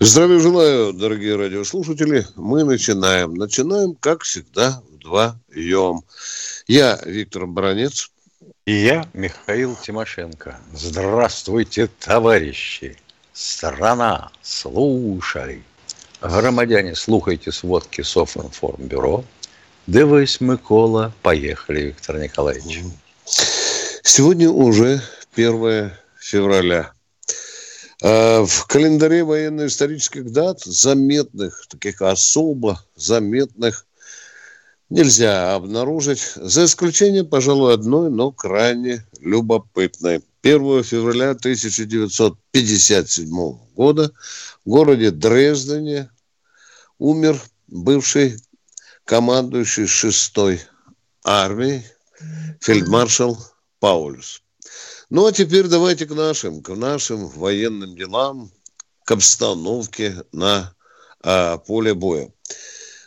Здравия желаю, дорогие радиослушатели. Мы начинаем. Начинаем, как всегда, вдвоем. Я Виктор Баранец. И я Михаил Тимошенко. Здравствуйте, товарищи. Страна, слушай. Громадяне, слухайте сводки Софинформбюро. Дивись, Микола. Поехали, Виктор Николаевич. Сегодня уже 1 февраля. А, в календаре военно-исторических дат заметных, таких особо заметных, нельзя обнаружить, за исключением, пожалуй, одной, но крайне любопытной. 1 февраля 1957 года в городе Дрездене умер бывший командующий 6-й армией фельдмаршал Паулюс. Ну, а теперь давайте к нашим, к нашим военным делам, к обстановке на а, поле боя.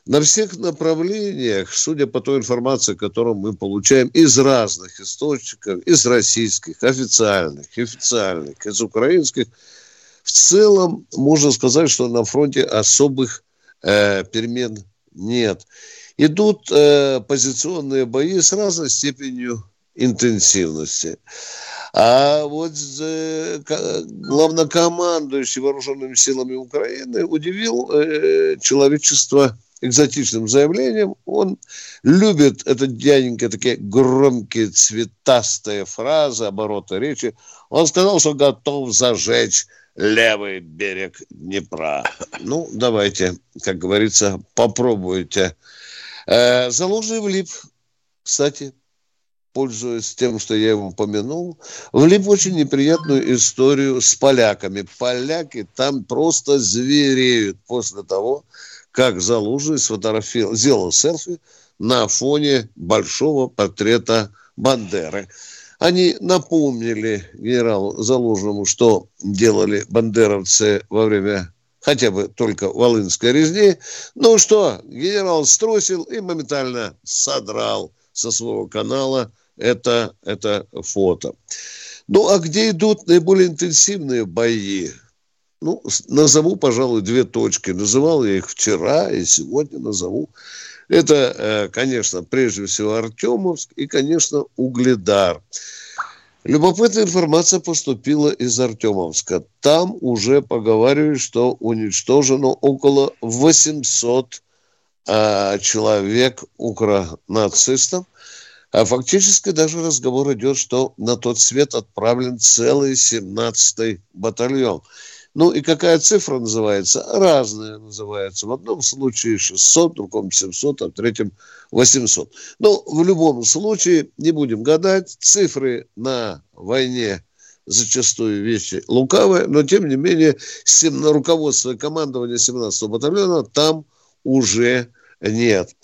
На всех направлениях, судя по той информации, которую мы получаем из разных источников, из российских, официальных, официальных, из украинских, в целом можно сказать, что на фронте особых э, перемен нет. Идут э, позиционные бои с разной степенью интенсивности. А вот главнокомандующий вооруженными силами Украины удивил э, человечество экзотичным заявлением. Он любит это дяденька, такие громкие, цветастые фразы, обороты речи. Он сказал, что готов зажечь левый берег Днепра. Ну, давайте, как говорится, попробуйте. Э, Заложный влип, кстати, пользуясь тем, что я его упомянул, влип в очень неприятную историю с поляками. Поляки там просто звереют после того, как Залужный сфотографировал, сделал селфи на фоне большого портрета Бандеры. Они напомнили генералу Залужному, что делали бандеровцы во время хотя бы только Волынской резни. Ну что, генерал струсил и моментально содрал со своего канала это, это фото. Ну, а где идут наиболее интенсивные бои? Ну, назову, пожалуй, две точки. Называл я их вчера и сегодня назову. Это, э, конечно, прежде всего Артемовск и, конечно, Угледар. Любопытная информация поступила из Артемовска. Там уже поговаривают, что уничтожено около 800 э, человек укронацистов. А фактически даже разговор идет, что на тот свет отправлен целый 17-й батальон. Ну и какая цифра называется? Разная называется. В одном случае 600, в другом 700, а в третьем 800. Но в любом случае, не будем гадать, цифры на войне зачастую вещи лукавые, но тем не менее руководство и командование 17-го батальона там уже нет.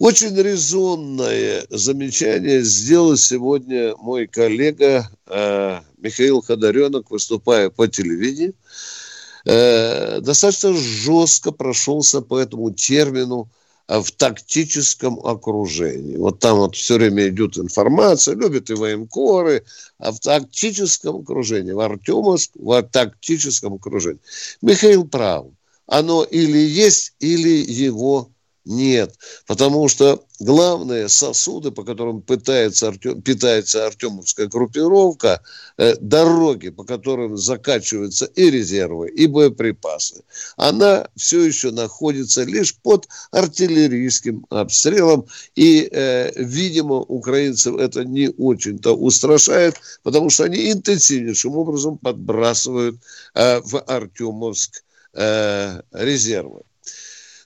Очень резонное замечание сделал сегодня мой коллега э, Михаил Ходоренок, выступая по телевидению. Э, достаточно жестко прошелся по этому термину э, в тактическом окружении. Вот там вот все время идет информация, любят и военкоры, а в тактическом окружении, в Артемовск, в тактическом окружении. Михаил прав. Оно или есть, или его нет, потому что главные сосуды, по которым пытается Артем, питается артемовская группировка, э, дороги, по которым закачиваются и резервы, и боеприпасы, она все еще находится лишь под артиллерийским обстрелом. И, э, видимо, украинцев это не очень-то устрашает, потому что они интенсивнейшим образом подбрасывают э, в Артемовск э, резервы.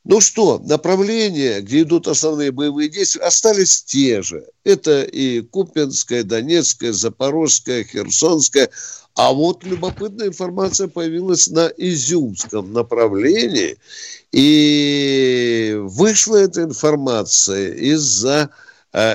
Ну что, направления, где идут основные боевые действия, остались те же. Это и Купинская, Донецкая, Запорожская, Херсонская. А вот любопытная информация появилась на Изюмском направлении. И вышла эта информация из-за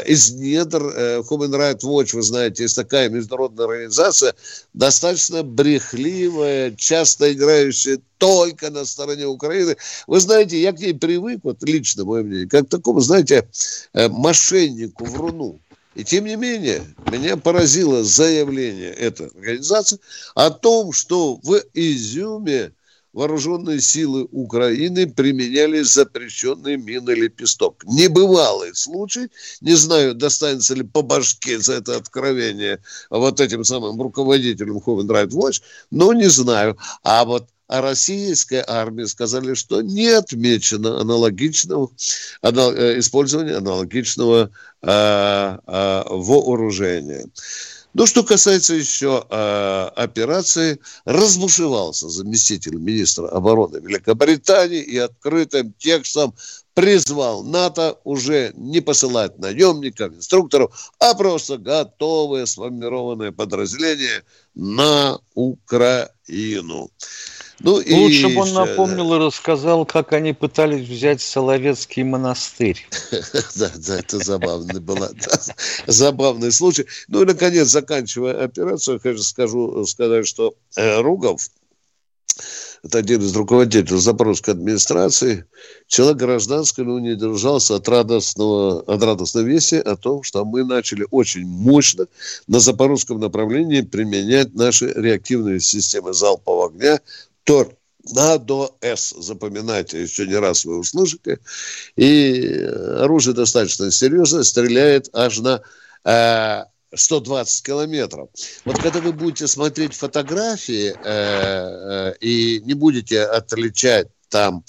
из недр э, Human Rights Watch, вы знаете, есть такая международная организация, достаточно брехливая, часто играющая только на стороне Украины. Вы знаете, я к ней привык, вот лично мое мнение, как к такому, знаете, э, мошеннику, вруну. И тем не менее, меня поразило заявление этой организации о том, что в Изюме вооруженные силы Украины применяли запрещенный мины «Лепесток». Небывалый случай. Не знаю, достанется ли по башке за это откровение вот этим самым руководителям Human Rights Watch, но не знаю. А вот а российская армия сказали, что не отмечено аналогичного анал, э, использования аналогичного э, э, вооружения. Ну, что касается еще э, операции, разбушевался заместитель министра обороны Великобритании и открытым текстом призвал НАТО уже не посылать наемников, инструкторов, а просто готовые сформированные подразделения на Украину. Ну, Лучше и... бы он напомнил да. и рассказал, как они пытались взять Соловецкий монастырь. Да, да, это забавный был. Забавный случай. Ну и, наконец, заканчивая операцию, хочу скажу, сказать, что э, Ругов, это один из руководителей Запорожской администрации, человек гражданский, но не держался от радостного, от радостного вести о том, что мы начали очень мощно на запорожском направлении применять наши реактивные системы залпового огня Торнадо С. Запоминайте, еще не раз вы услышите. И оружие достаточно серьезное, стреляет аж на э, 120 километров. Вот когда вы будете смотреть фотографии э, э, и не будете отличать там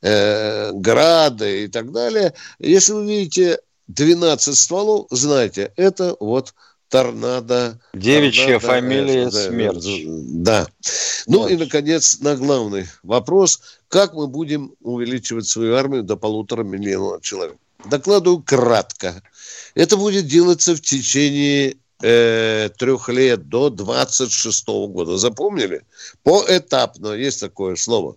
э, грады и так далее, если вы видите 12 стволов, знайте, это вот торнадо. Девичья торнадо, фамилия да, Смерч. Да. Ну и, наконец, на главный вопрос. Как мы будем увеличивать свою армию до полутора миллионов человек? Докладываю кратко. Это будет делаться в течение э, трех лет до 26 года. Запомнили? Поэтапно. Есть такое слово.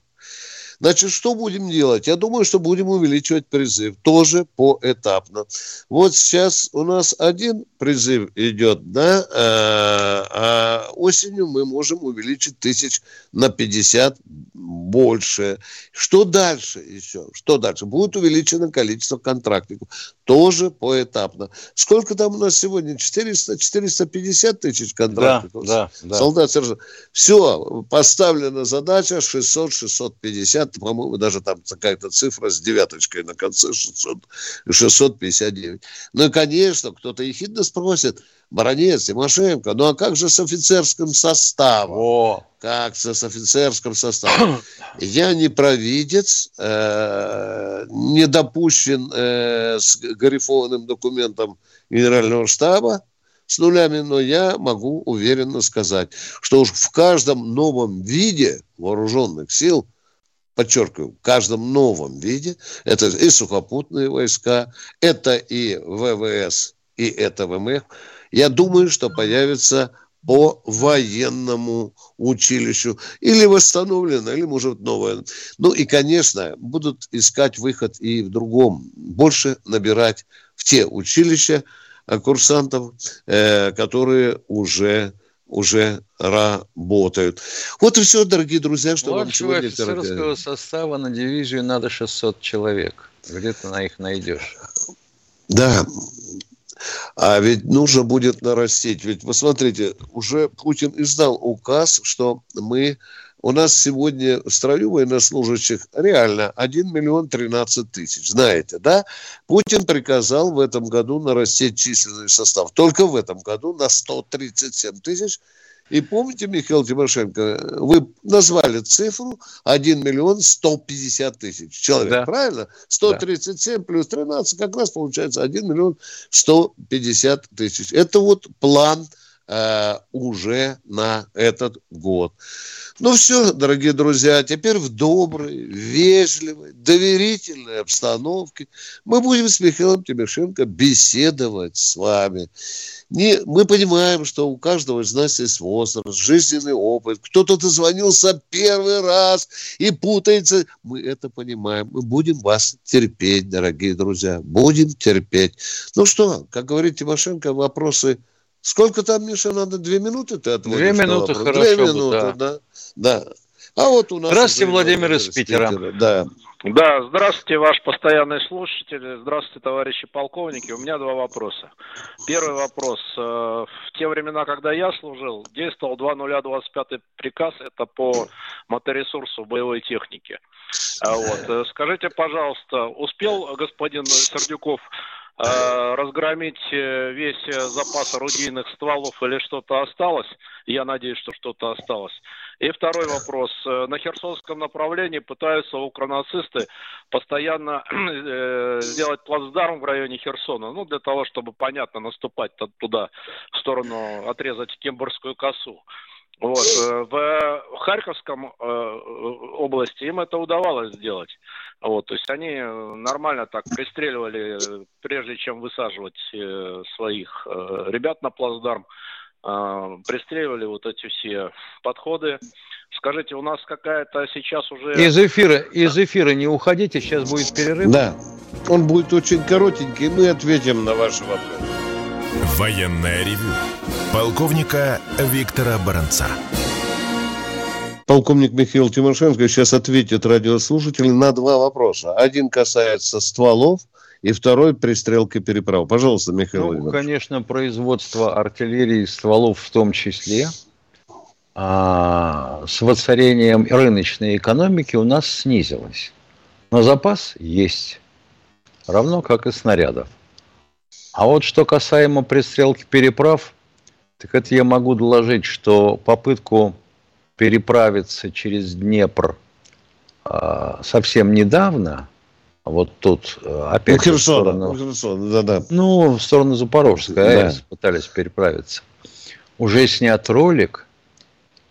Значит, что будем делать? Я думаю, что будем увеличивать призыв. Тоже поэтапно. Вот сейчас у нас один призыв идет, да, э, а осенью мы можем увеличить тысяч на 50 больше. Что дальше еще? Что дальше? Будет увеличено количество контрактников. Тоже поэтапно. Сколько там у нас сегодня? 400, 450 тысяч контрактников? Да, да, да. Солдат, сержант. Все, поставлена задача 600-650, по-моему, даже там какая-то цифра с девяточкой на конце 600, 659. Ну и, конечно, кто-то ехидно спросит, Баранец, Тимошенко, ну а как же с офицерским составом? О. Как же с офицерским составом? Я не провидец, э, не допущен э, с гарифованным документом генерального штаба, с нулями, но я могу уверенно сказать, что уж в каждом новом виде вооруженных сил, подчеркиваю, в каждом новом виде, это и сухопутные войска, это и ВВС, и это ВМФ, я думаю, что появится по военному училищу. Или восстановлено, или, может, новое. Ну и, конечно, будут искать выход и в другом. Больше набирать в те училища э, курсантов, э, которые уже уже работают. Вот и все, дорогие друзья, что Младшего вам сегодня... офицерского состава на дивизию надо 600 человек. Где ты на их найдешь? Да, а ведь нужно будет нарастить. Ведь посмотрите, уже Путин издал указ, что мы у нас сегодня в строю военнослужащих реально 1 миллион 13 тысяч. Знаете, да? Путин приказал в этом году нарастить численный состав. Только в этом году на 137 тысяч и помните, Михаил Тимошенко, вы назвали цифру 1 миллион 150 тысяч человек, да. правильно? 137 да. плюс 13, как раз получается 1 миллион 150 тысяч. Это вот план э, уже на этот год. Ну все, дорогие друзья, теперь в доброй, вежливой, доверительной обстановке мы будем с Михаилом Тимошенко беседовать с вами. Не, мы понимаем, что у каждого из нас есть возраст, жизненный опыт. Кто-то дозвонился первый раз и путается. Мы это понимаем. Мы будем вас терпеть, дорогие друзья. Будем терпеть. Ну что, как говорит Тимошенко, вопросы Сколько там, Миша, надо? Две минуты ты отводишь? Две минуты, хорошо. Две минуты, да. да. да. А вот у нас... Здравствуйте, Владимир из Питера. Питера. Да. Да, здравствуйте, ваш постоянный слушатель. Здравствуйте, товарищи полковники. У меня два вопроса. Первый вопрос. Э, в те времена, когда я служил, действовал 2025 приказ, это по моторесурсу боевой техники. А вот. Э, скажите, пожалуйста, успел господин Сердюков разгромить э, весь э, запас орудийных стволов или что-то осталось. Я надеюсь, что что-то осталось. И второй вопрос. На Херсонском направлении пытаются укронацисты постоянно сделать плацдарм в районе Херсона. Ну, для того, чтобы, понятно, наступать туда, в сторону, отрезать Кембургскую косу. Вот. В Харьковском области им это удавалось сделать. Вот, то есть они э, нормально так пристреливали, э, прежде чем высаживать э, своих ребят на плацдарм, пристреливали вот эти все подходы. Скажите, у нас какая-то сейчас уже... Из эфира, из эфира не уходите, сейчас будет перерыв. Да, он будет очень коротенький, мы ответим на ваши вопросы. Военная ревю. Полковника Виктора Баранца. Полковник Михаил Тимошенко сейчас ответит радиослушателю на два вопроса. Один касается стволов, и второй пристрелки переправ. Пожалуйста, Михаил Ну, конечно, производство артиллерии стволов в том числе а, с воцарением рыночной экономики у нас снизилось. Но запас есть, равно как и снарядов. А вот что касаемо пристрелки переправ, так это я могу доложить, что попытку переправиться через Днепр а, совсем недавно, вот тут э, опять ну, Херсон, в сторону, ну, Херсон, да, да. ну, в сторону Запорожской да. АЭС пытались переправиться. Уже снят ролик,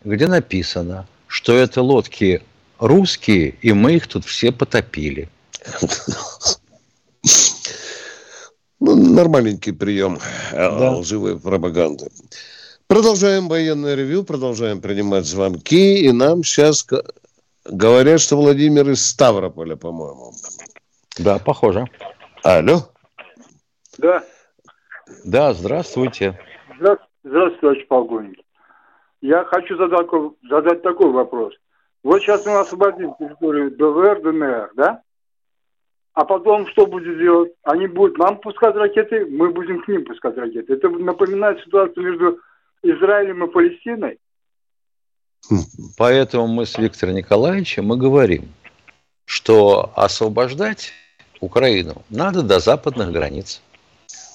где написано, что это лодки русские, и мы их тут все потопили. Ну, нормальненький прием э, да. лживой пропаганды. Продолжаем военное ревю, продолжаем принимать звонки. И нам сейчас говорят, что Владимир из Ставрополя, по-моему. Да, похоже. Алло. Да. Да, здравствуйте. Здравствуйте, здравствуйте товарищ полковник. Я хочу задать, задать такой вопрос. Вот сейчас мы освободим территорию ДВР, ДНР, да? А потом что будет делать? Они будут нам пускать ракеты, мы будем к ним пускать ракеты. Это напоминает ситуацию между Израилем и Палестиной. Поэтому мы с Виктором Николаевичем мы говорим, что освобождать Украину надо до западных границ,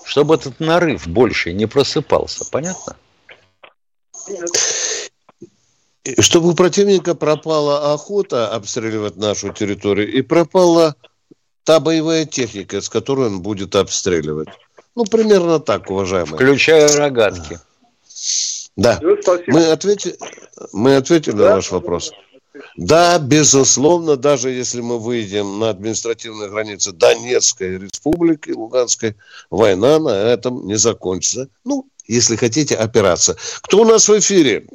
чтобы этот нарыв больше не просыпался. Понятно? Чтобы у противника пропала охота обстреливать нашу территорию и пропала та боевая техника, с которой он будет обстреливать. Ну, примерно так, уважаемые. Включая рогатки. Да. Ну, мы, ответили, мы ответили да? на ваш вопрос. Да, безусловно, даже если мы выйдем на административные границы Донецкой республики, Луганской, война на этом не закончится. Ну, если хотите, операция. Кто у нас в эфире?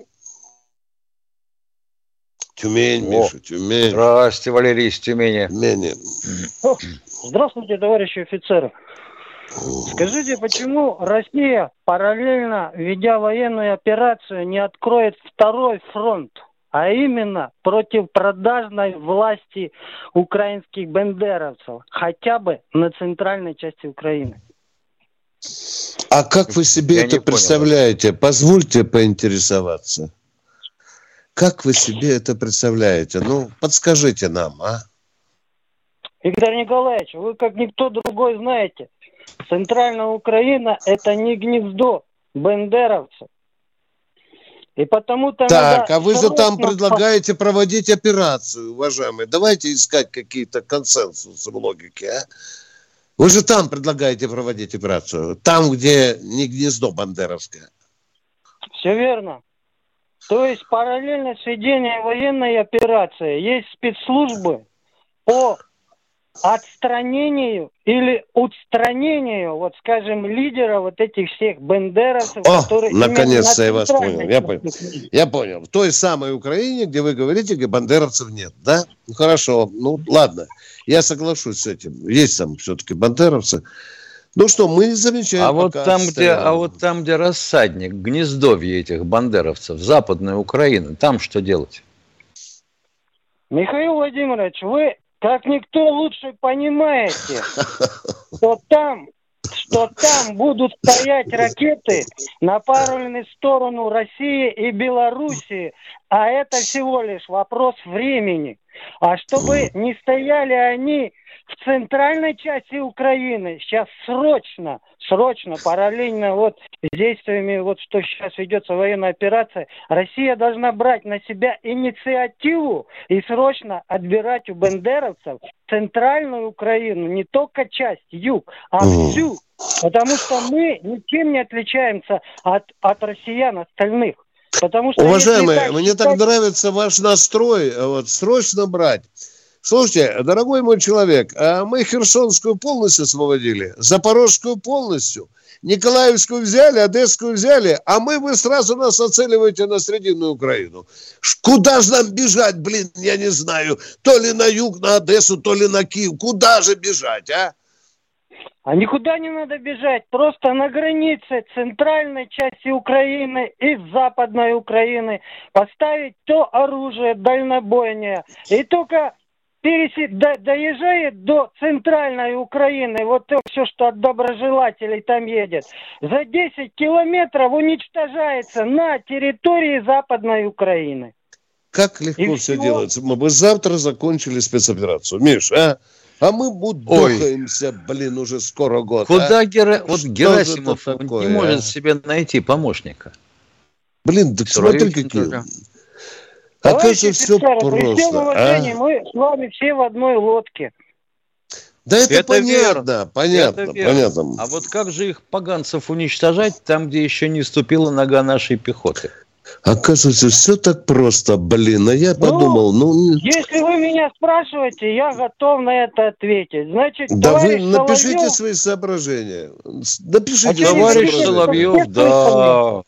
Тюмень, О, Миша, Тюмень. Здравствуйте, Валерий из Тюмени. Тюмени. Здравствуйте, товарищи офицеры. Скажите, почему Россия, параллельно ведя военную операцию, не откроет второй фронт, а именно против продажной власти украинских бендеровцев, хотя бы на центральной части Украины? А как вы себе Я это представляете? Понял. Позвольте поинтересоваться. Как вы себе это представляете? Ну, подскажите нам, а? Виктор Николаевич, вы как никто другой знаете, Центральная Украина – это не гнездо бендеровцев. И потому-то так, а вы же там предлагаете проводить операцию, уважаемые. Давайте искать какие-то консенсусы в логике, а? Вы же там предлагаете проводить операцию. Там, где не гнездо бандеровское. Все верно. То есть параллельно с ведением военной операции есть спецслужбы по отстранению или устранению, вот скажем, лидера вот этих всех бендеровцев, О, которые... наконец-то я вас понял. Я понял. Я понял. В той самой Украине, где вы говорите, где бандеровцев нет, да? Ну, хорошо. Ну, ладно. Я соглашусь с этим. Есть там все-таки бандеровцы. Ну что, мы замечаем. А вот там, где, отстаем. а вот там, где рассадник, гнездовье этих бандеровцев, Западная Украина, там что делать? Михаил Владимирович, вы как никто лучше понимаете, что там, что там будут стоять ракеты, направленные в сторону России и Белоруссии, а это всего лишь вопрос времени. А чтобы не стояли они в центральной части Украины, сейчас срочно, срочно, параллельно вот с действиями, вот что сейчас ведется военная операция, Россия должна брать на себя инициативу и срочно отбирать у бендеровцев центральную Украину, не только часть, юг, а всю. Потому что мы ничем не отличаемся от, от россиян остальных. Потому что Уважаемые, так мне так нравится ваш настрой, э, вот, срочно брать. Слушайте, дорогой мой человек, а мы Херсонскую полностью освободили, Запорожскую полностью, Николаевскую взяли, Одесскую взяли, а мы, вы сразу нас оцениваете на Срединную Украину. Куда же нам бежать, блин, я не знаю. То ли на юг, на Одессу, то ли на Киев. Куда же бежать, а? А никуда не надо бежать, просто на границе центральной части Украины и западной Украины поставить то оружие дальнобойное. И только переси- до- доезжает до центральной Украины, вот то все, что от доброжелателей там едет, за 10 километров уничтожается на территории западной Украины. Как легко И все всё. делается. Мы бы завтра закончили спецоперацию. Миш, а? А мы будохаемся, блин, уже скоро год. а? Куда Гера... вот Что же Герасимов такое, не может а? себе найти помощника? Блин, так Суровикин смотри, какие. Тоже. Оказывается, все офицеры, при всем просто. уважении, а? мы с вами все в одной лодке. Да это, Это понятно, верно. понятно, Это верно. понятно. А вот как же их поганцев уничтожать там, где еще не ступила нога нашей пехоты? Оказывается, все так просто, блин. А я Ну, подумал, ну, Если вы меня спрашиваете, я готов на это ответить. Значит, да вы товарищ напишите Соловьев- свои соображения. Напишите А свои Товарищ. Соловьев, да.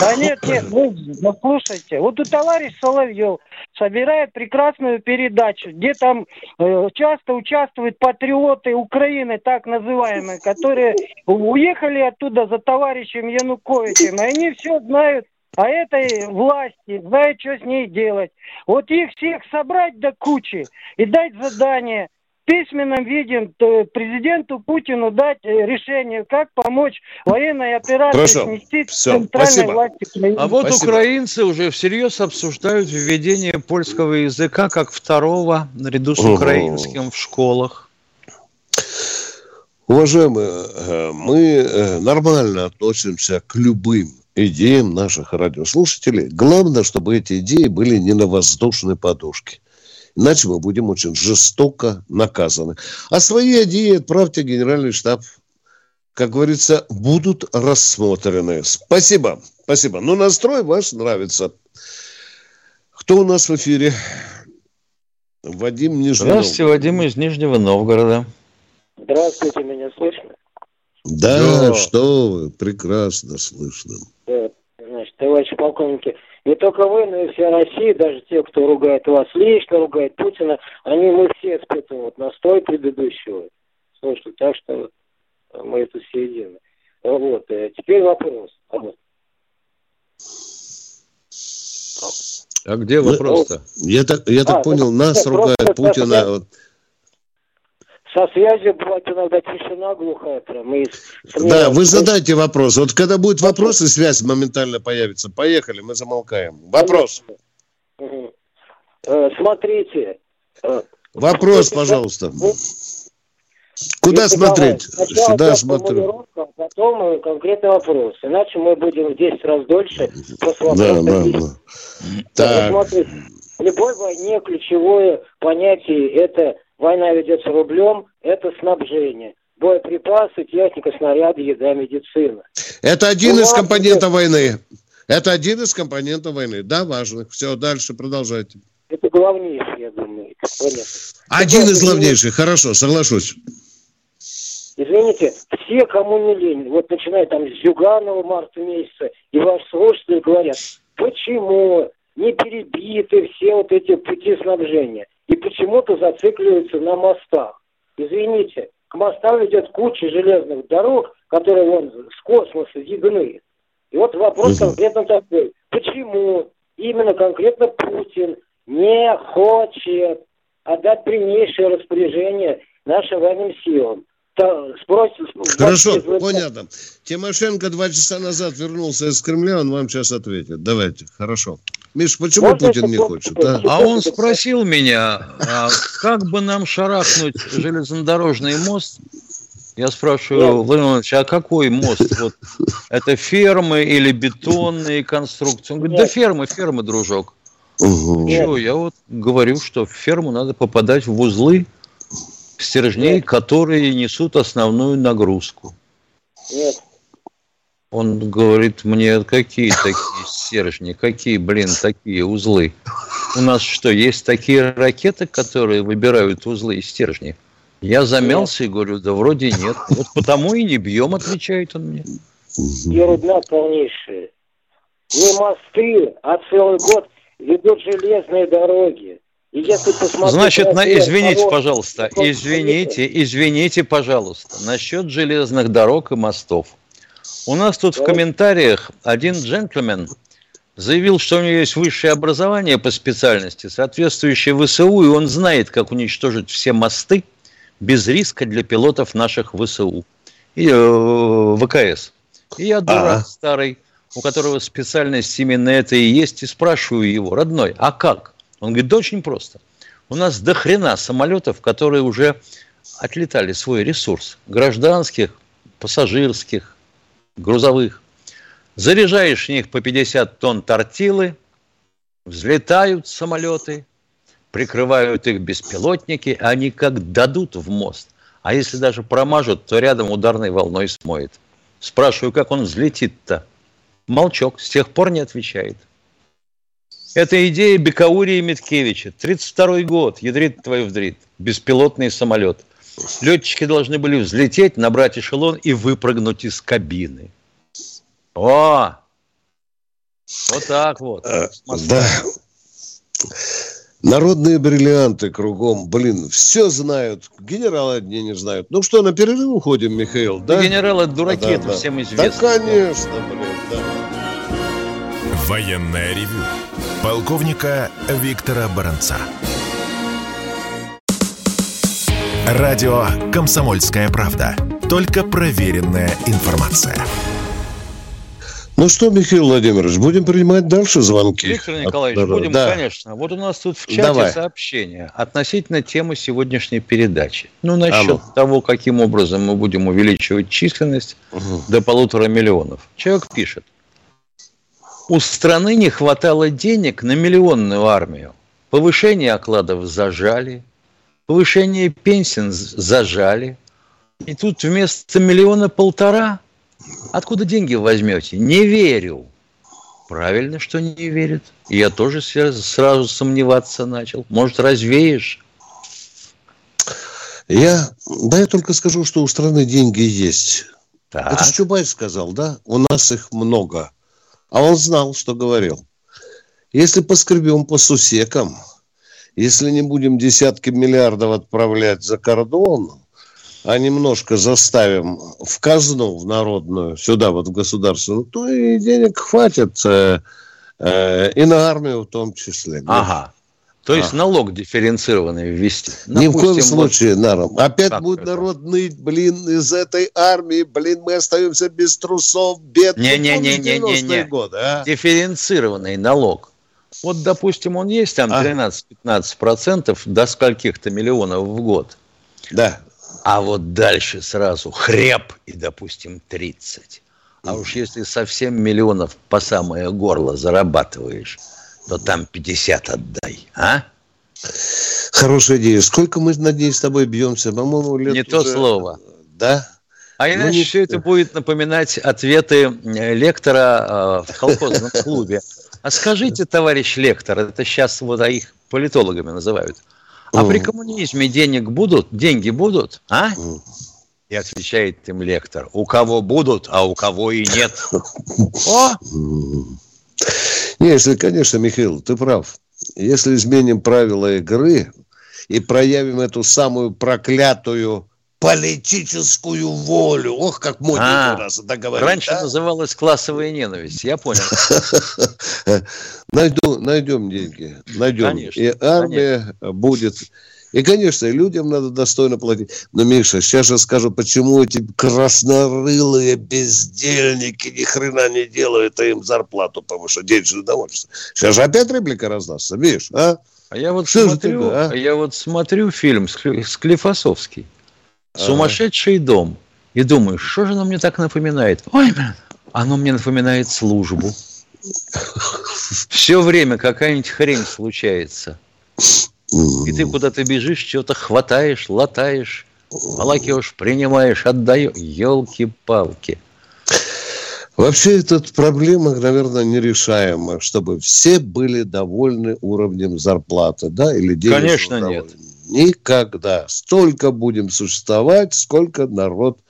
Да нет, нет, вы ну, слушайте. Вот у товарищ Соловьев собирает прекрасную передачу, где там э, часто участвуют патриоты Украины, так называемые, которые уехали оттуда за товарищем Януковичем, и они все знают о этой власти, знают, что с ней делать. Вот их всех собрать до кучи и дать задание письменном виде э, президенту Путину дать э, решение, как помочь военной операции Хорошо. снести Всё, центральной спасибо. власти. А вот Спасибо. украинцы уже всерьез обсуждают введение польского языка как второго наряду с украинским в школах. Уважаемые, э, мы нормально относимся к любым идеям наших радиослушателей. Главное, чтобы эти идеи были не на воздушной подушке. Иначе мы будем очень жестоко наказаны. А свои идеи отправьте в Генеральный штаб. Как говорится, будут рассмотрены. Спасибо. Спасибо. Ну, настрой ваш нравится. Кто у нас в эфире? Вадим Нижний Здравствуйте, Новгород. Вадим из Нижнего Новгорода. Здравствуйте, меня слышно? Да, Да. что вы, прекрасно слышно. Да. Значит, товарищи полковники, не только вы, но и вся Россия, даже те, кто ругает вас лично, ругает Путина, они, мы все испытываем вот настрой предыдущего. Слушай, так что мы это все едины. Вот, э, теперь вопрос. А где Ну, вопрос-то? Я так, я так А, понял, ну, нас просто ругает Путина. вот. Со связью бывает иногда тишина глухая прям. И Да, вы задайте вопрос. Вот когда будет вопрос, и связь моментально появится. Поехали, мы замолкаем. Вопрос. Э, Смотрите. э, Вопрос, пожалуйста. Ну, Куда Если смотреть? сначала Сюда смотрю. а потом э, конкретный вопрос. Иначе мы будем в 10 раз дольше. Да, да, да. Так, смотрите, в любой войне ключевое понятие это война ведется рублем, это снабжение. Боеприпасы, техника, снаряды, еда, медицина. это один Ну, из компонентов войны. Это один из компонентов войны. Да, важных. Все, дальше продолжайте. Это главнейший, я думаю. Понятно. Один Теперь, из главнейших. Хорошо, соглашусь. Извините, все, кому не лень, вот начиная там с Зюганова марта месяца, и ваши слушатели говорят, почему не перебиты все вот эти пути снабжения, и почему-то зацикливаются на мостах. Извините, к мостам ведет куча железных дорог, которые вон с космоса видны. И вот вопрос конкретно такой. Почему именно конкретно Путин не хочет отдать прямейшее распоряжение нашим военным силам? Спросит- Хорошо, спросит- понятно. Тимошенко два часа назад вернулся из Кремля, он вам сейчас ответит. Давайте, хорошо. Миш, почему Можно Путин не хочет? а? А он спросил меня, а как бы нам шарахнуть железнодорожный мост? Я спрашиваю, Владимир Владимирович, а какой мост? Вот это фермы или бетонные конструкции? Он говорит, да фермы, фермы, дружок. Мгм. Чего? Я вот говорю, что в ферму надо попадать в узлы стержней, которые несут основную нагрузку. Нет. Он говорит мне, какие такие стержни, какие, блин, такие узлы. У нас что, есть такие ракеты, которые выбирают узлы и стержни? Я замялся и говорю, да вроде нет. Вот потому и не бьем, отвечает он мне. Ерунда полнейшая. Не мосты, а целый год ведут железные дороги. И если посмотреть... Значит, на, извините, того, пожалуйста, извините, извините, пожалуйста, насчет железных дорог и мостов. У нас тут в Давай. комментариях один джентльмен заявил, что у него есть высшее образование по специальности, соответствующее ВСУ, и он знает, как уничтожить все мосты без риска для пилотов наших ВСУ и э, ВКС. И я дурак Ага. старый, у которого специальность именно это и есть, и спрашиваю его, родной, а как? Он говорит, да очень просто. У нас до хрена самолетов, которые уже отлетали свой ресурс. Гражданских, пассажирских, грузовых. Заряжаешь в них по 50 тонн тортилы, взлетают самолеты, прикрывают их беспилотники, а они как дадут в мост. А если даже промажут, то рядом ударной волной смоет. Спрашиваю, как он взлетит-то? Молчок, с тех пор не отвечает. Это идея Бекаурия и Миткевича. 32 год, ядрит твою вдрит. Беспилотный самолет. Летчики должны были взлететь, набрать эшелон и выпрыгнуть из кабины. О! Вот так вот. Моста. Да. Народные бриллианты кругом. Блин, все знают. Генералы одни не знают. Ну что, на перерыв уходим, Михаил, да? Генералы дураки, Да, это да. всем Да, известно. конечно, блин, да. Военное ревю полковника Виктора Баранца. Радио «Комсомольская правда». Только проверенная информация. Ну что, Михаил Владимирович, будем принимать дальше звонки? Виктор Николаевич, От будем, Да. конечно. Вот у нас тут в чате Давай. сообщение относительно темы сегодняшней передачи. Ну, насчет А ну. того, каким образом мы будем увеличивать численность Мгм. до полутора миллионов. Человек пишет. У страны не хватало денег на миллионную армию. Повышение окладов зажали, повышение пенсий зажали. И тут вместо миллиона полтора откуда деньги возьмете? Не верю. Правильно, что не верит. И я тоже сразу сомневаться начал. Может, развеешь? Я, да, я только скажу, что у страны деньги есть. Так. Это Чубайс сказал, да? У нас их много. А он знал, что говорил. Если поскребем по сусекам, если не будем десятки миллиардов отправлять за кордон, а немножко заставим в казну, в народную, сюда вот в государственную, то и денег хватит, э, э, и на армию в том числе. Ага. То есть А. налог дифференцированный ввести. Ни в коем Допустим, вот- случае, Наром. Опять Как будет это? народ ныть, блин, из этой армии, блин, мы остаемся без трусов, бед. Не-не-не-не-не-не. помнишь 90-е годы, а? дифференцированный налог. Вот, допустим, он есть там А. 13-15 процентов до скольких-то миллионов в год. Да. А вот дальше сразу хреб и, допустим, 30. А уж если совсем миллионов по самое горло зарабатываешь, то там 50 отдай, а? Хорошая идея. Сколько мы над ней с тобой бьемся? По-моему, лет Не то уже- слово. Да? А иначе ну, все это будет напоминать ответы э, лектора э, в колхозном клубе. А скажите, товарищ лектор, это сейчас вот а их политологами называют, а при коммунизме денег будут, деньги будут, а? И отвечает им лектор, у кого будут, а у кого и нет. О! Не, если, конечно, Михаил, ты прав. Если изменим правила игры и проявим эту самую проклятую политическую волю. Ох, как модно а, раз это говорить. Раньше да? называлась классовая ненависть, я понял. Найду, найдем деньги, найдем. И армия будет... И, конечно, людям надо достойно платить. Но, Миша, сейчас же скажу, почему эти краснорылые бездельники ни хрена не делают, а им зарплату повышать, денежное удовольствие. Сейчас же опять реплика раздастся, видишь, а? А я вот, Что смотрю, а? я вот смотрю фильм Склифосовский. Сумасшедший дом. И думаю, что же оно мне так напоминает? Ой, блин, оно мне напоминает службу. Все время какая-нибудь хрень случается. И ты куда-то бежишь, что-то хватаешь, латаешь, молокешь, принимаешь, отдаешь. Елки-палки. Вообще, эта проблема, наверное, нерешаема, чтобы все были довольны уровнем зарплаты, да, или денег. Конечно, нет. Никогда. Столько будем существовать, сколько народ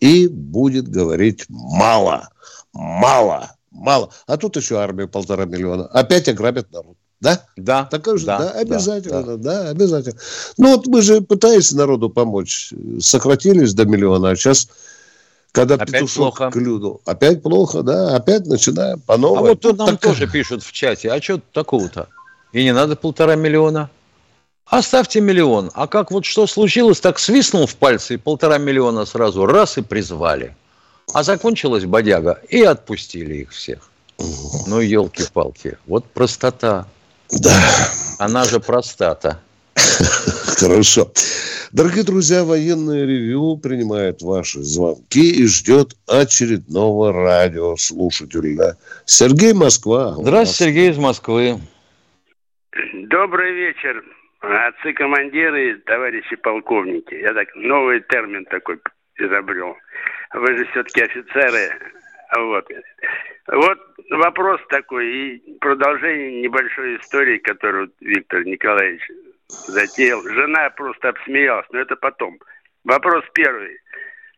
и будет говорить мало, мало, мало. А тут еще армия полтора миллиона. Опять ограбят народ. Да? Да. Такое же, да, да, обязательно, да, да. да, обязательно. Ну вот мы же пытаемся народу помочь. Сократились до миллиона, а сейчас когда опять петушок плохо. клюнул. Опять плохо, да, опять начинаем по новой. А вот тут нам так... тоже пишут в чате, а что такого-то? И не надо полтора миллиона. Оставьте миллион. А как вот что случилось, так свистнул в пальцы и полтора миллиона сразу раз и призвали. А закончилась бодяга и отпустили их всех. Ну, елки-палки, вот простота. Да. Она же простата. Хорошо. Дорогие друзья, военное ревю принимает ваши звонки и ждет очередного радиослушателя. Сергей Москва. Здравствуйте, Сергей из Москвы. Добрый вечер, отцы-командиры, товарищи полковники. Я так новый термин такой изобрел. Вы же все-таки офицеры. Вот. Вот вопрос такой и продолжение небольшой истории, которую Виктор Николаевич затеял. Жена просто обсмеялась, но это потом. Вопрос первый.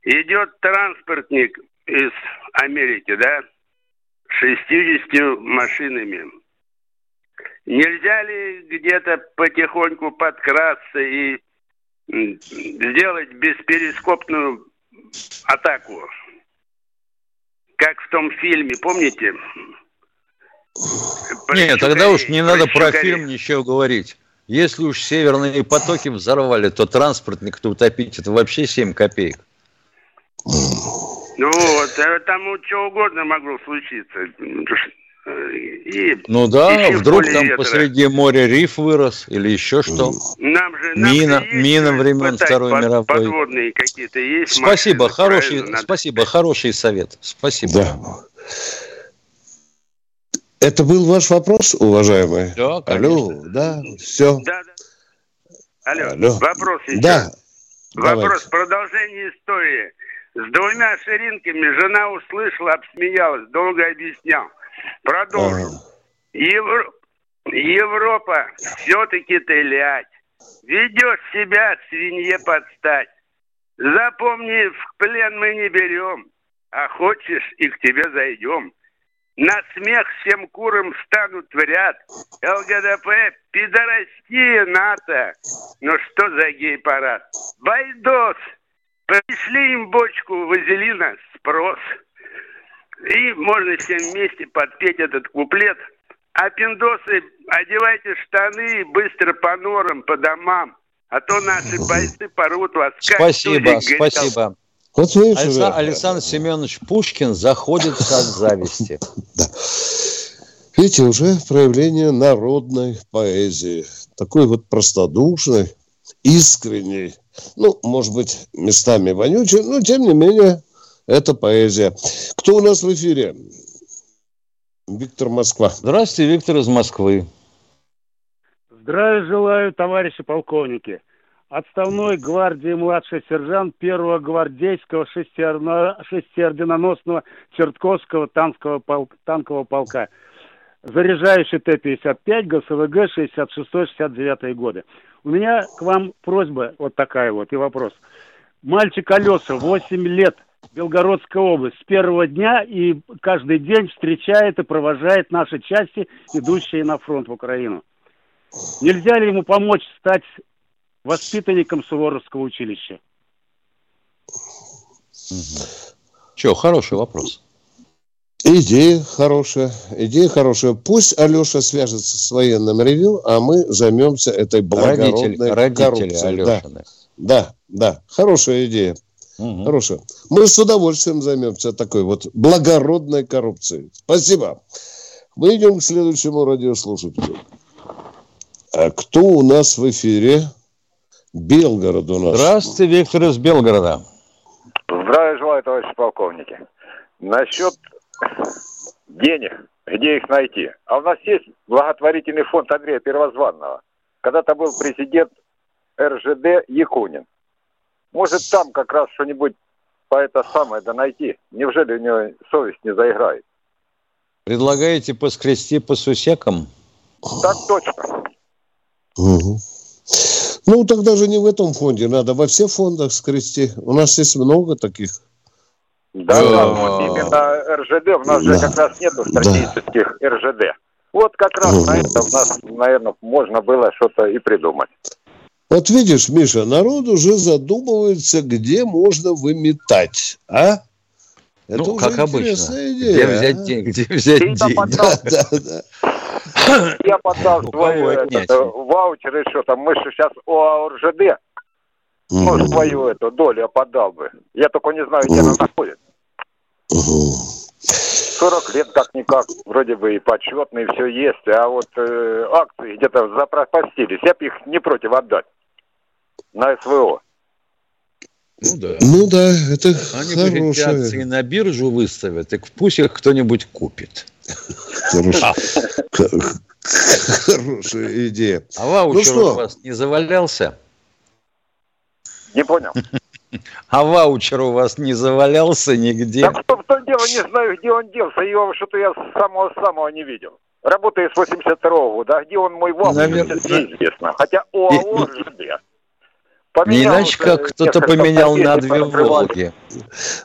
Идет транспортник из Америки, да, 60 машинами Нельзя ли где-то потихоньку подкрасться и сделать бесперископную атаку? Как в том фильме, помните? Нет, тогда уж не надо про фильм ничего говорить. Если уж северные потоки взорвали, то транспортник-то утопить это вообще 7 копеек. Ну вот, э, там что угодно могло случиться. И ну да, вдруг там ветра. посреди моря риф вырос или еще что. Нам же мина, нам мина времен Второй под, мировой. Подводные какие-то есть. Спасибо, машины, хороший, надо... спасибо, хороший совет. Спасибо. Да. Это был ваш вопрос, уважаемый? Да, конечно. Алло, да, все. Да, да. Алло, Алло. вопрос еще. Да. Вопрос, Давайте. продолжение истории. С двумя ширинками жена услышала, обсмеялась, долго объяснял. Продолжим. Ага. Евро... Европа, все-таки ты лять. Ведешь себя свинье подстать. Запомни, в плен мы не берем, а хочешь и к тебе зайдем. На смех всем курам встанут в ряд. ЛГДП, пидорастия НАТО. Ну что за гей-парад? Байдос, пришли им бочку вазелина, спрос. И можно всем вместе подпеть этот куплет. А пиндосы, одевайте штаны быстро по норам, по домам. А то наши бойцы порвут вас. Спасибо, спасибо. Вот видишь, Александр, Александр Семенович Пушкин заходит от зависти. Да. Видите, уже проявление народной поэзии. Такой вот простодушной, искренней. Ну, может быть, местами вонючей, но тем не менее это поэзия. Кто у нас в эфире? Виктор Москва. Здравствуйте, Виктор из Москвы. Здравия желаю, товарищи полковники. отставной гвардии младший сержант первого гвардейского шестерно- шестиорденоносного Чертковского танкового, пол- танкового полка. Заряжающий Т-55, ГСВГ 66-69 годы. У меня к вам просьба вот такая вот и вопрос. Мальчик Алеша, 8 лет, Белгородская область, с первого дня и каждый день встречает и провожает наши части, идущие на фронт в Украину. Нельзя ли ему помочь стать воспитанником Суворовского училища? Че, хороший вопрос. Идея хорошая, идея хорошая. Пусть Алеша свяжется с военным ревю, а мы займемся этой благородной Родители, родители коррупцией. Да, да, да, хорошая идея. Мгм. Хорошая. Мы с удовольствием займемся такой вот благородной коррупцией. Спасибо. Мы идем к следующему радиослушателю. А кто у нас в эфире? Белгород у нас. Здравствуйте, Виктор из Белгорода. Здравия желаю, товарищи полковники. Насчет денег, где их найти. А у нас есть благотворительный фонд Андрея Первозванного. Когда-то был президент РЖД Якунин. Может, там как раз что-нибудь по это самое да найти. Неужели у него совесть не заиграет? Предлагаете поскрести по сусекам? Так точно. Ну, тогда же не в этом фонде, надо во всех фондах скрести. У нас есть много таких. Да, да, Да. вот именно РЖД. У нас же Да. как раз нету стратегических РЖД. Вот как раз на это у нас, наверное, можно было что-то и придумать. Вот видишь, Миша, народ уже задумывается, где можно выметать, а? Это ну, уже как обычно. идея, Где а? взять деньги? Где взять деньги? Да, да, да. я подал У свой кого этот, отнять? э, ваучер и что там. Мы же сейчас о РЖД, ну, свою эту долю я подал бы. Я только не знаю, где она находится. Мгм. 40 лет как-никак, вроде бы и почетные, все есть, а вот э, акции где-то запропастились. Я бы их не против отдать на СВО. Ну да. Ну да, это Они акции хорошая, на биржу выставят, так пусть их кто-нибудь купит. хорошая, хорошая идея. А ваучер что? у вас не завалялся? Не понял? А ваучер у вас не завалялся нигде? Так что в том дело, не знаю, где он делся. Его что-то я с самого-самого не видел. Работаю с 82 года. А где он мой вал, Наверное, неизвестно. Хотя ОАО. Не Поменял иначе, уже как кто-то поменял на две. Волги.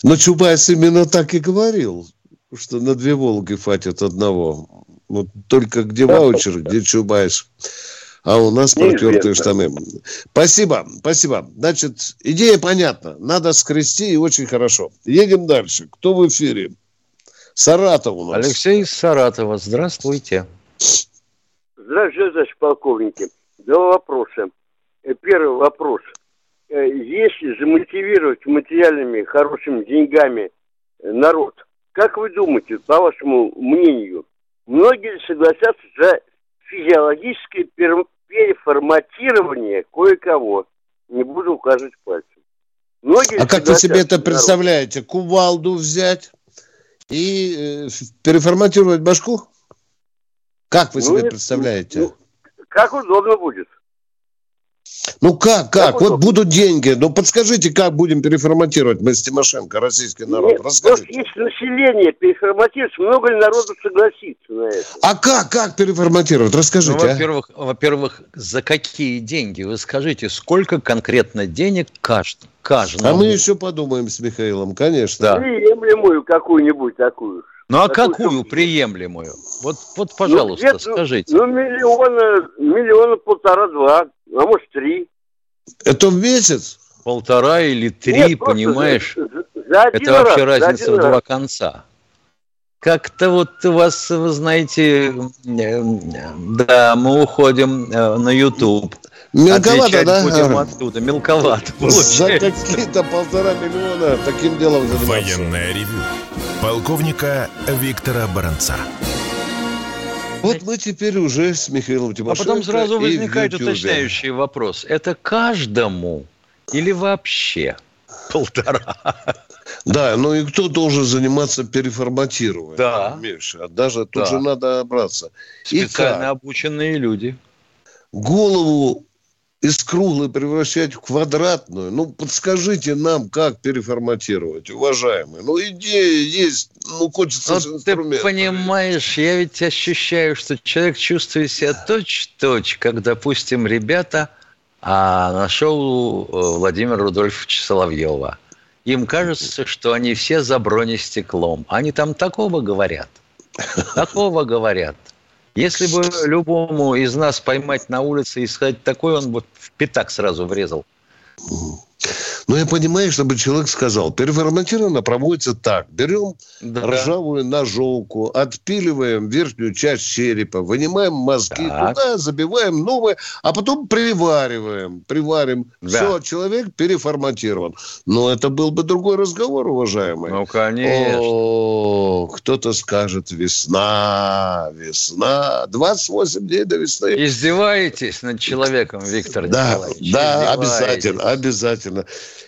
Но Чубайс именно так и говорил, что на две Волги хватит одного. Вот только где ваучер, где Чубайс. А у нас Неизвестно. протертые штаны. Спасибо, спасибо. Значит, идея понятна. Надо скрести и очень хорошо. Едем дальше. Кто в эфире? Саратов у нас. Алексей из Саратова, здравствуйте. Здравствуйте, товарищ полковники. Два вопроса. Э, Первый вопрос. Э, Если замотивировать материальными хорошими деньгами э, народ, как вы думаете, по вашему мнению, многие согласятся за физиологическое пер- переформатирование кое-кого? Не буду указывать пальцем. Многие А как вы себе это представляете? Кувалду взять и э, переформатировать башку? Как вы Ну, себе нет, представляете? ну, Как удобно будет. Ну как, как? Как Вот удобно. будут деньги. Ну подскажите, как будем переформатировать мы с Тимошенко, российский народ? Нет, Расскажите. если население переформатируется, много ли народу согласится на это? А как, как переформатировать? Ну, Расскажите, а? во-первых, во-первых, за какие деньги? Вы скажите, сколько конкретно денег кажд- каждому? А мы еще подумаем с Михаилом, конечно. Да. Приемлемую какую-нибудь такую. Ну, а Какую какую сумму? приемлемую? Вот, вот пожалуйста, Ну, где-то, скажите. Ну, миллиона, миллиона полтора-два, а может три. Это в месяц? Полтора или три, Нет, понимаешь? За, за- за один Это вообще раз, за разница один в два раз. конца. Как-то вот у вас, вы знаете, да, мы уходим э, на YouTube. Мелковато, Отвечать да? будем оттуда. Мелковато За получается. какие-то полтора миллиона таким делом заниматься. Военное ревю полковника Виктора Баранца. Вот мы теперь уже с Михаилом А Тимошенко потом сразу и возникает уточняющий вопрос. Это каждому или вообще полтора? Да, ну и кто должен заниматься переформатированием? Да. Миша, даже тут Да. же надо браться. И Специально как? обученные люди. Голову из круглой превращать в квадратную. Ну, подскажите нам, как переформатировать, уважаемые. Ну, идея есть, ну, хочется вот инструмент. Ты понимаешь, я ведь ощущаю, что человек чувствует себя точь-точь, как, допустим, ребята а, на шоу э, Владимира Рудольфовича Соловьева. Им кажется, что они все за бронестеклом. Они там такого говорят. Такого говорят. Если бы любому из нас поймать на улице и сказать такой, он бы в пятак сразу врезал. Но я понимаю, чтобы человек сказал, переформатировано проводится так. Берем да. ржавую ножовку, отпиливаем верхнюю часть черепа, вынимаем мозги, так. туда забиваем новые, а потом привариваем. Приварим. Да. Все, человек переформатирован. Но это был бы другой разговор, уважаемый. Ну, конечно. О, кто-то скажет, весна, весна. 28 дней до весны. Издеваетесь над человеком, Виктор да, Николаевич? Да, обязательно, обязательно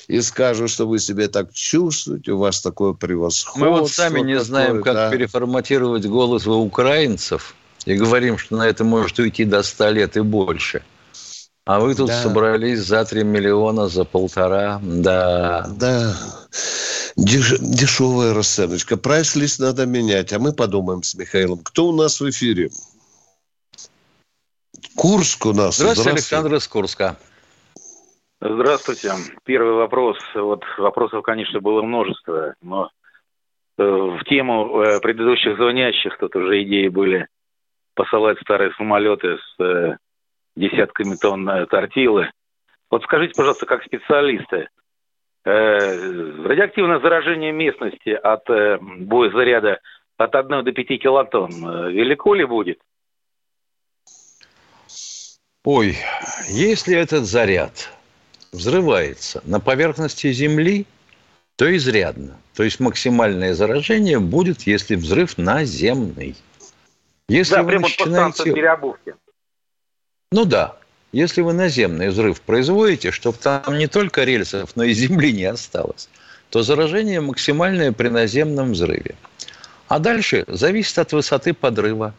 и скажут, что вы себя так чувствуете, у вас такое превосходство. Мы вот сами не такое, знаем, как да. переформатировать голос у украинцев, и говорим, что на это может уйти до 100 лет и больше. А вы тут да. собрались за 3 миллиона, за полтора, да. Да, Деш, дешевая расценочка. Прайс-лист надо менять, а мы подумаем с Михаилом. Кто у нас в эфире? Курск у нас. Здравствуйте, Здравствуйте. Александр из Курска. Здравствуйте. Первый вопрос. Вот вопросов, конечно, было множество, но э, в тему э, предыдущих звонящих тут уже идеи были посылать старые самолеты с э, десятками тонн тортилы. Вот скажите, пожалуйста, как специалисты, радиоактивное заражение местности от боезаряда от 1 до 5 килотонн велико ли будет? Ой, если этот заряд взрывается на поверхности Земли, то изрядно. То есть максимальное заражение будет, если взрыв наземный. Если да, вы прямо начинаете... переобувки. Ну да. Если вы наземный взрыв производите, чтобы там не только рельсов, но и земли не осталось, то заражение максимальное при наземном взрыве. А дальше зависит от высоты подрыва.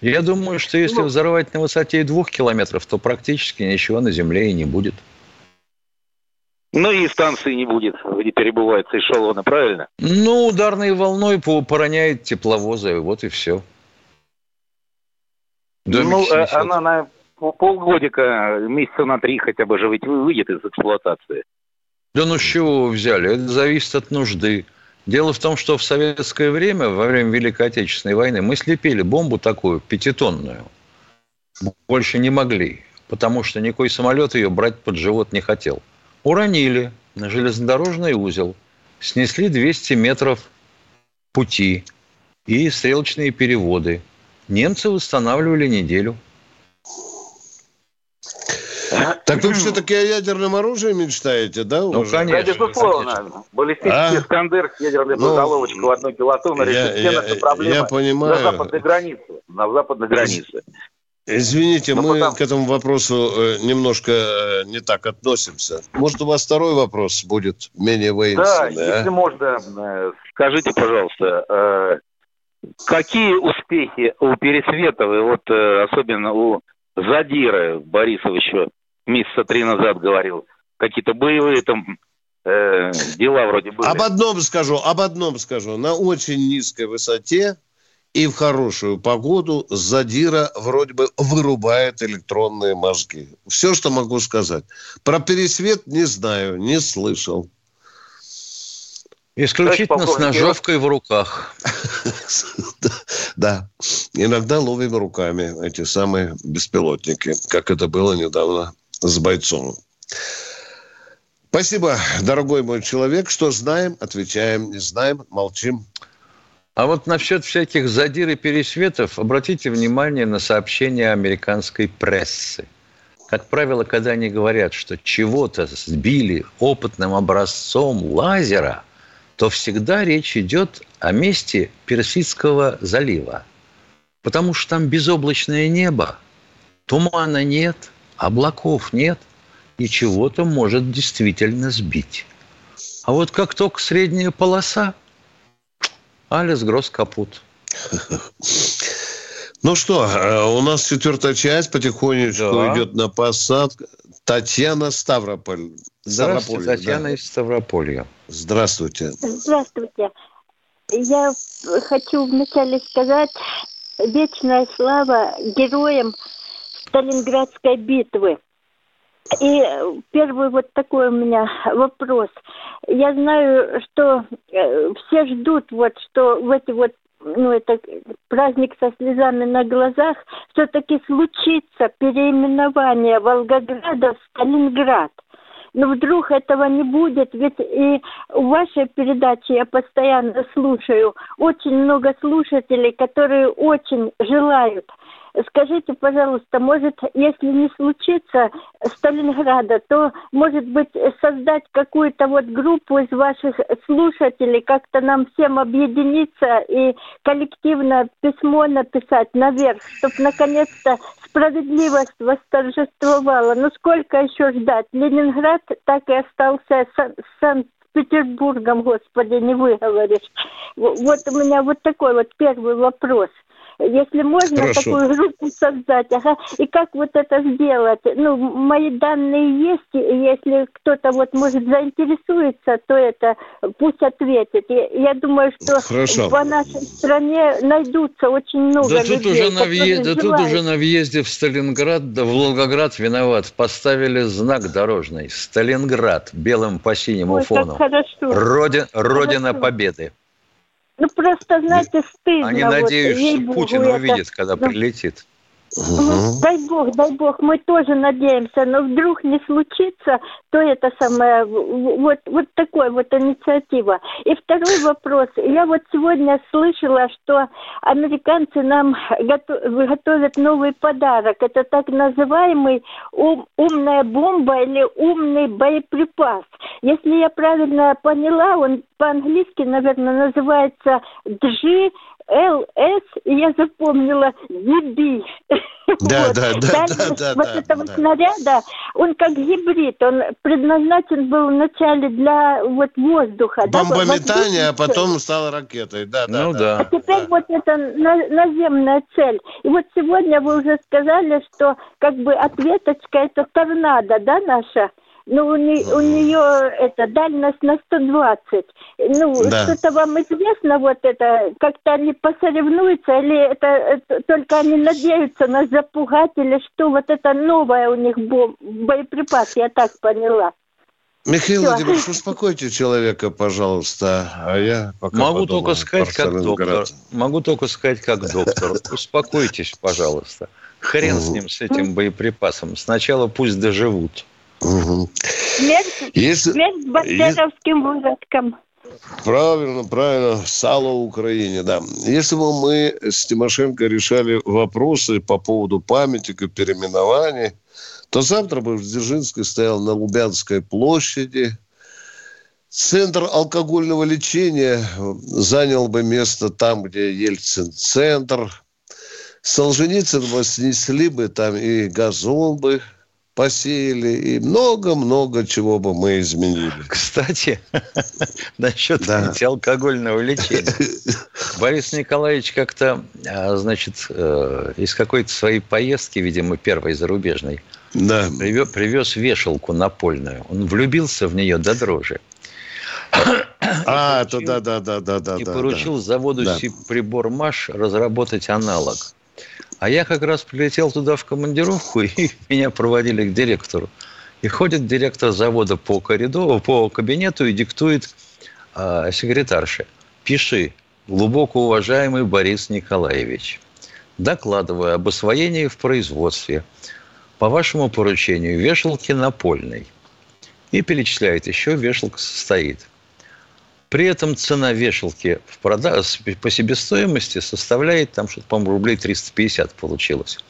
Я думаю, что если ну, взорвать на высоте двух километров, то практически ничего на Земле и не будет. Ну и станции не будет, где перебываются эшелоны, правильно? Ну, ударной волной пороняет тепловозы, вот и все. Домик ну, снесет. Э, она на полгодика, месяца на три хотя бы же ведь выйдет из эксплуатации. Да ну с чего вы взяли? Это зависит от нужды. Дело в том, что в советское время, во время Великой Отечественной войны, мы слепили бомбу такую, пятитонную. Больше не могли, потому что никакой самолет ее брать под живот не хотел. Уронили на железнодорожный узел, снесли 200 метров пути и стрелочные переводы. Немцы восстанавливали неделю. Так вы все-таки о ядерном оружии мечтаете, да? Ну, конечно. Да, безусловно. Баллистический а? Искандер с ядерной ну, боеголовочкой в одну килотонну решит все наши проблемы я понимаю. на западной границе. На западной границе. Извините, Но ну, мы потому... к этому вопросу э, немножко э, не так относимся. Может, у вас второй вопрос будет менее воинственный? Да, а? если можно, э, скажите, пожалуйста, какие успехи у Пересветовой, вот особенно у Задира Борисовича месяца три назад говорил, какие-то боевые там э, дела вроде были. Об одном скажу, об одном скажу. На очень низкой высоте и в хорошую погоду задира вроде бы вырубает электронные мозги. Все, что могу сказать. Про пересвет не знаю, не слышал. Исключительно с ножовкой в руках. Да. Иногда ловим руками эти самые беспилотники, как это было недавно с бойцом. Спасибо, дорогой мой человек. Что знаем, отвечаем. Не знаем, молчим. А вот насчет всяких задир и пересветов, обратите внимание на сообщения американской прессы. Как правило, когда они говорят, что чего-то сбили опытным образцом лазера, то всегда речь идет о месте Персидского залива. Потому что там безоблачное небо, тумана нет, облаков нет, и чего-то может действительно сбить. А вот как только средняя полоса – Алис Гросс капут. Ну что, э, у нас четвертая часть потихонечку Да. идет на посадку. Татьяна Ставрополь. Здравствуйте, Ставрополье, Татьяна да. из Ставрополья. Здравствуйте. Здравствуйте. Я хочу вначале сказать вечная слава героям Сталинградской битвы. И э, первый вот такой у меня вопрос. Я знаю, что э, все ждут вот, что в эти вот ну, это праздник со слезами на глазах, все-таки случится переименование Волгограда в Сталинград. Но вдруг этого не будет, ведь и в вашей передаче я постоянно слушаю очень много слушателей, которые очень желают. Скажите, пожалуйста, может, если не случится Сталинграда, то, может быть, создать какую-то вот группу из ваших слушателей, как-то нам всем объединиться и коллективно письмо написать наверх, чтобы наконец-то справедливость восторжествовала. Ну сколько еще ждать? Ленинград так и остался Сан- Санкт-Петербургом, господи, не выговоришь. Вот у меня вот такой вот первый вопрос. Если можно Хорошо. такую группу создать, ага, и как вот это сделать? Ну, мои данные есть, и если кто-то вот может заинтересуется, то это пусть ответит. Я, я думаю, что Хорошо. по нашей стране найдутся очень много Да тут, людей, уже на въезде, да тут уже на въезде в Сталинград, да в Волгоград виноват. Поставили знак дорожный. Сталинград белым по синему Ой, фону. Родина Хорошо. Победы. Ну, просто, знаете, стыдно. Они вот, надеюсь, Путин это. увидит, когда Ну, Ну, дай бог, дай бог, мы тоже надеемся, но вдруг не случится, то это самое, вот, вот такой вот инициатива. И второй вопрос. Я вот сегодня слышала, что американцы нам гото- готовят новый подарок. Это так называемый ум- умная бомба или умный боеприпас. Если я правильно поняла, он по-английски, наверное, называется G ЛС, и я запомнила DB. Да, Вот. да, да, да, да, вот да, этого да. снаряда, он как гибрид, он предназначен был вначале для вот воздуха. да, Бомбометание, а потом стало ракетой. Да, да, Ну да. а теперь вот это на- наземная цель. И вот сегодня вы уже сказали, что как бы ответочка это торнадо, да, наша? Ну, у, не- у нее это дальность на 120. Ну, Да. что-то вам известно вот это? Как-то они посоревнуются или это, это только они надеются нас запугать или что? Вот это новое у них бом- боеприпас, я так поняла. Михаил Всё. Владимирович, успокойте человека, пожалуйста. А я пока Могу только сказать, как доктор. Могу только сказать, как доктор. Успокойтесь, пожалуйста. Хрен с ним, с этим боеприпасом. Сначала пусть доживут. Смерть, Если- смерть бандеровским выродкам. Правильно, правильно. Сало Украине, да. Если бы мы с Тимошенко решали вопросы по поводу памятника, переименований, то завтра бы в Дзержинской стоял на Лубянской площади. Центр алкогольного лечения занял бы место там, где Ельцин-центр. Солженицын бы снесли бы там и газон бы посеяли, и много-много чего бы мы изменили. Кстати, насчет антиалкогольного лечения. Борис Николаевич как-то, а, значит, э, из какой-то своей поездки, видимо, первой зарубежной, да. привез, привез вешалку напольную. Он влюбился в нее до дрожи. А, это да, да, да, да, да. и да, поручил да. заводу Да. прибор МАШ разработать аналог. А я как раз прилетел туда в командировку, и меня проводили к директору. И ходит директор завода по коридору, по кабинету и диктует а, секретарше. Пиши, глубоко уважаемый Борис Николаевич, докладываю об освоении в производстве по вашему поручению вешалки напольной. И перечисляет, еще вешалка состоит. При этом цена вешалки в прода... с- по себестоимости составляет, там что-то, по-моему, рублей 350 получилось.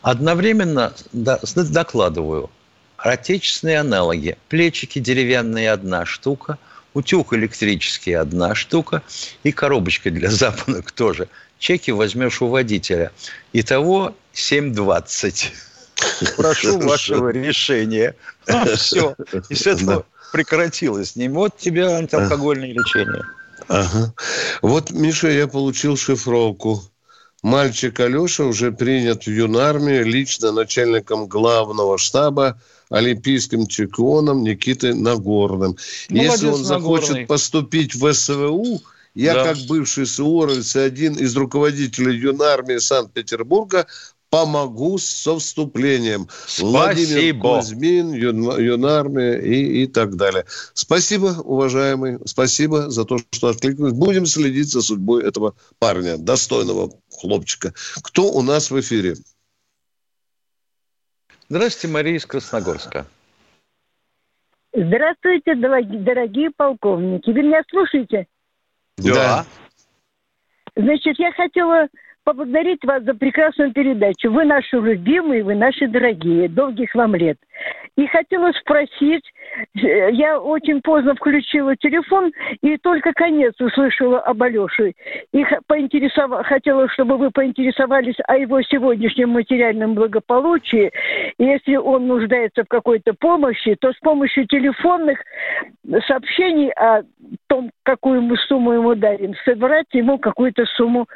Одновременно да, докладываю, отечественные аналоги. Плечики деревянные – одна штука, утюг электрический – одна штука, и коробочка для запонок тоже. Чеки возьмешь у водителя. Итого 7,20. Прошу вашего решения. Все. И с этого прекратилось. Не вот тебе антиалкогольное лечение. Ага. Вот, Миша, я получил шифровку. Мальчик Алеша уже принят в юнармию лично начальником главного штаба олимпийским чемпионом Никитой Нагорным. Молодец, Если он захочет Нагорный. поступить в СВУ, я да. как бывший суворовец и один из руководителей юнармии Санкт-Петербурга помогу со вступлением. Спасибо. Владимир Кузьмин, Юн, Юнармия и, и так далее. Спасибо, уважаемый. Спасибо за то, что откликнулись. Будем следить за судьбой этого парня, достойного хлопчика. Кто у нас в эфире? Здравствуйте, Мария из Красногорска. Здравствуйте, дорогие полковники. Вы меня слушаете? Да. Значит, я хотела поблагодарить вас за прекрасную передачу. Вы наши любимые, вы наши дорогие. Долгих вам лет. И хотела спросить, э, я очень поздно включила телефон и только конец услышала об Алёше. И поинтересов... хотела, чтобы вы поинтересовались о его сегодняшнем материальном благополучии. И если он нуждается в какой-то помощи, то с помощью телефонных сообщений о том, какую мы сумму ему дарим, собрать ему какую-то сумму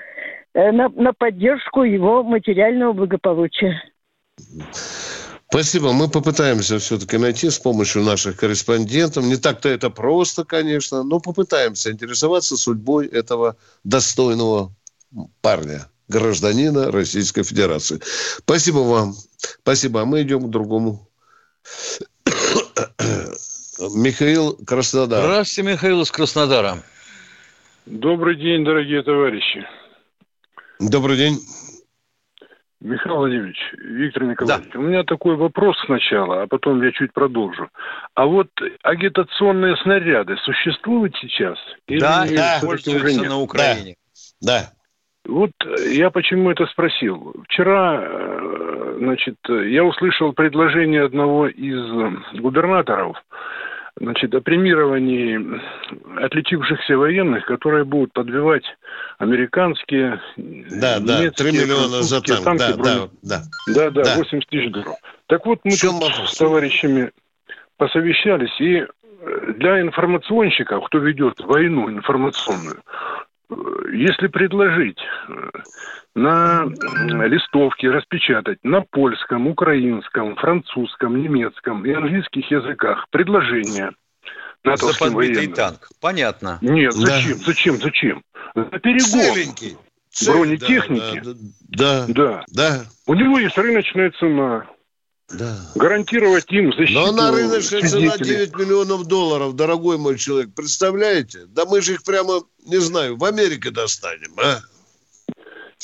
на, на поддержку его материального благополучия. Спасибо. Мы попытаемся все-таки найти с помощью наших корреспондентов. Не так-то это просто, конечно, но попытаемся интересоваться судьбой этого достойного парня, гражданина Российской Федерации. Спасибо вам. Спасибо. А мы идем к другому. Михаил Краснодар. Здравствуйте, Михаил из Краснодара. Добрый день, дорогие товарищи. Добрый день. Михаил Владимирович, Виктор Николаевич, да. у меня такой вопрос сначала, а потом я чуть продолжу. А вот агитационные снаряды существуют сейчас? Или да, да, пользуются на Украине. Да. да. Вот я почему это спросил. Вчера, э, значит, я услышал предложение одного из губернаторов, значит, о премировании отличившихся военных, которые будут подбивать американские, да, да, 3 миллиона за танк, танки, да, брони... да, да, да, да, 80 тысяч долларов. Так вот, мы тут с товарищами посовещались, и для информационщиков, кто ведет войну информационную, если предложить э, на листовке распечатать на польском, украинском, французском, немецком и английских языках предложение подбитый военным. танк. Понятно. Нет, зачем, да. зачем, зачем? За перегон бронетехники. Да, да, да, да. У него есть рыночная цена. Да. Гарантировать им защиту Но на рыночная цена 9 миллионов долларов, дорогой мой человек. Представляете? Да мы же их прямо, не знаю, в Америке достанем, а?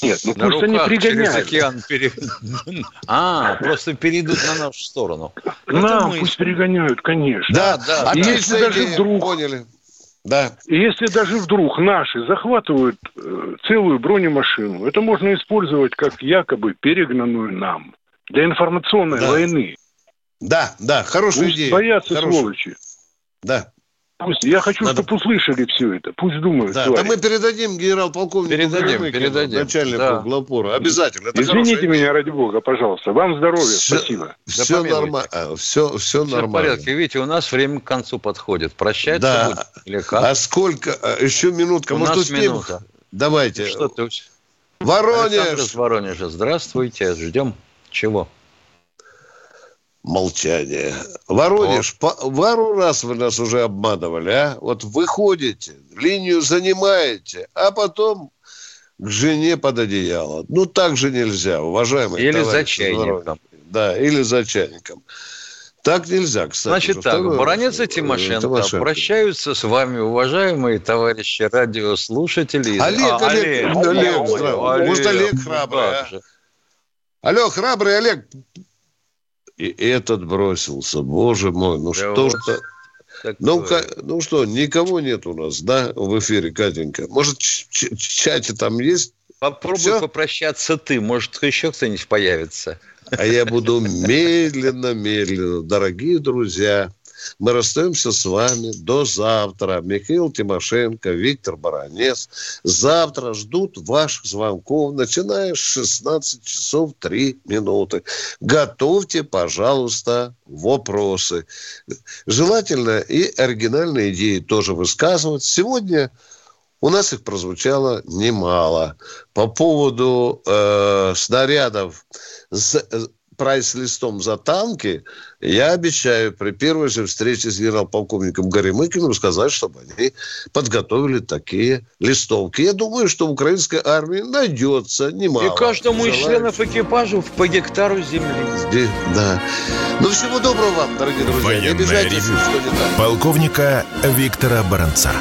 Нет, ну на пусть они пригоняют. океан пере... А, просто перейдут на нашу сторону. Нам пусть перегоняют, конечно. Да, да. И если даже вдруг... Поняли. Да. И если даже вдруг наши захватывают э, целую бронемашину, это можно использовать как якобы перегнанную нам для информационной да. войны. Да, да, хорошая Пусть идея. боятся Хорошая. сволочи. Да. Пусть, я хочу, Надо... чтобы услышали все это. Пусть думают. Да, да мы передадим генерал-полковнику передадим, передадим. начальнику да. главпора. Обязательно. Это Извините меня, ради бога, пожалуйста. Вам здоровья, все, спасибо. Все нормально. Все, все, нормально. в порядке. Видите, у нас время к концу подходит. Прощаться да. будет? Или как? А сколько? А, еще минутка. У Может, нас успеем? минута. Давайте. Что ты? Воронеж. Александр Воронежа. Здравствуйте. Ждем. Чего? молчание. Воронеж, по, пару раз вы нас уже обманывали, а? Вот выходите, линию занимаете, а потом к жене под одеяло. Ну, так же нельзя, уважаемые Или за чайником. Да, или за чайником. Так нельзя, кстати. Значит так, второй... Баранец и Тимошенко, Тимошенко прощаются с вами, уважаемые товарищи радиослушатели. Олег, а, Олег, Олег, Олег, Олег, Олег, Олег, может, Олег храбрый, а? Алло, храбрый Олег, и этот бросился. Боже мой, ну да что ж Ну, ну что, никого нет у нас, да, в эфире, Катенька? Может, в чате там есть? Попробуй Все? попрощаться ты, может, еще кто-нибудь появится. А я буду медленно, медленно. Дорогие друзья, мы расстаемся с вами до завтра. Михаил Тимошенко, Виктор Баранец. Завтра ждут ваших звонков, начиная с 16 часов 3 минуты. Готовьте, пожалуйста, вопросы. Желательно и оригинальные идеи тоже высказывать. Сегодня У нас их прозвучало немало. По поводу э, снарядов с э, прайс-листом за танки, я обещаю при первой же встрече с генерал-полковником Горемыкиным сказать, чтобы они подготовили такие листовки. Я думаю, что в украинской армии найдется немало. И каждому из членов экипажа по гектару земли. Да. Ну, всего доброго вам, дорогие друзья. Не Военное обижайтесь, ревю что не так. полковника Виктора Баранца.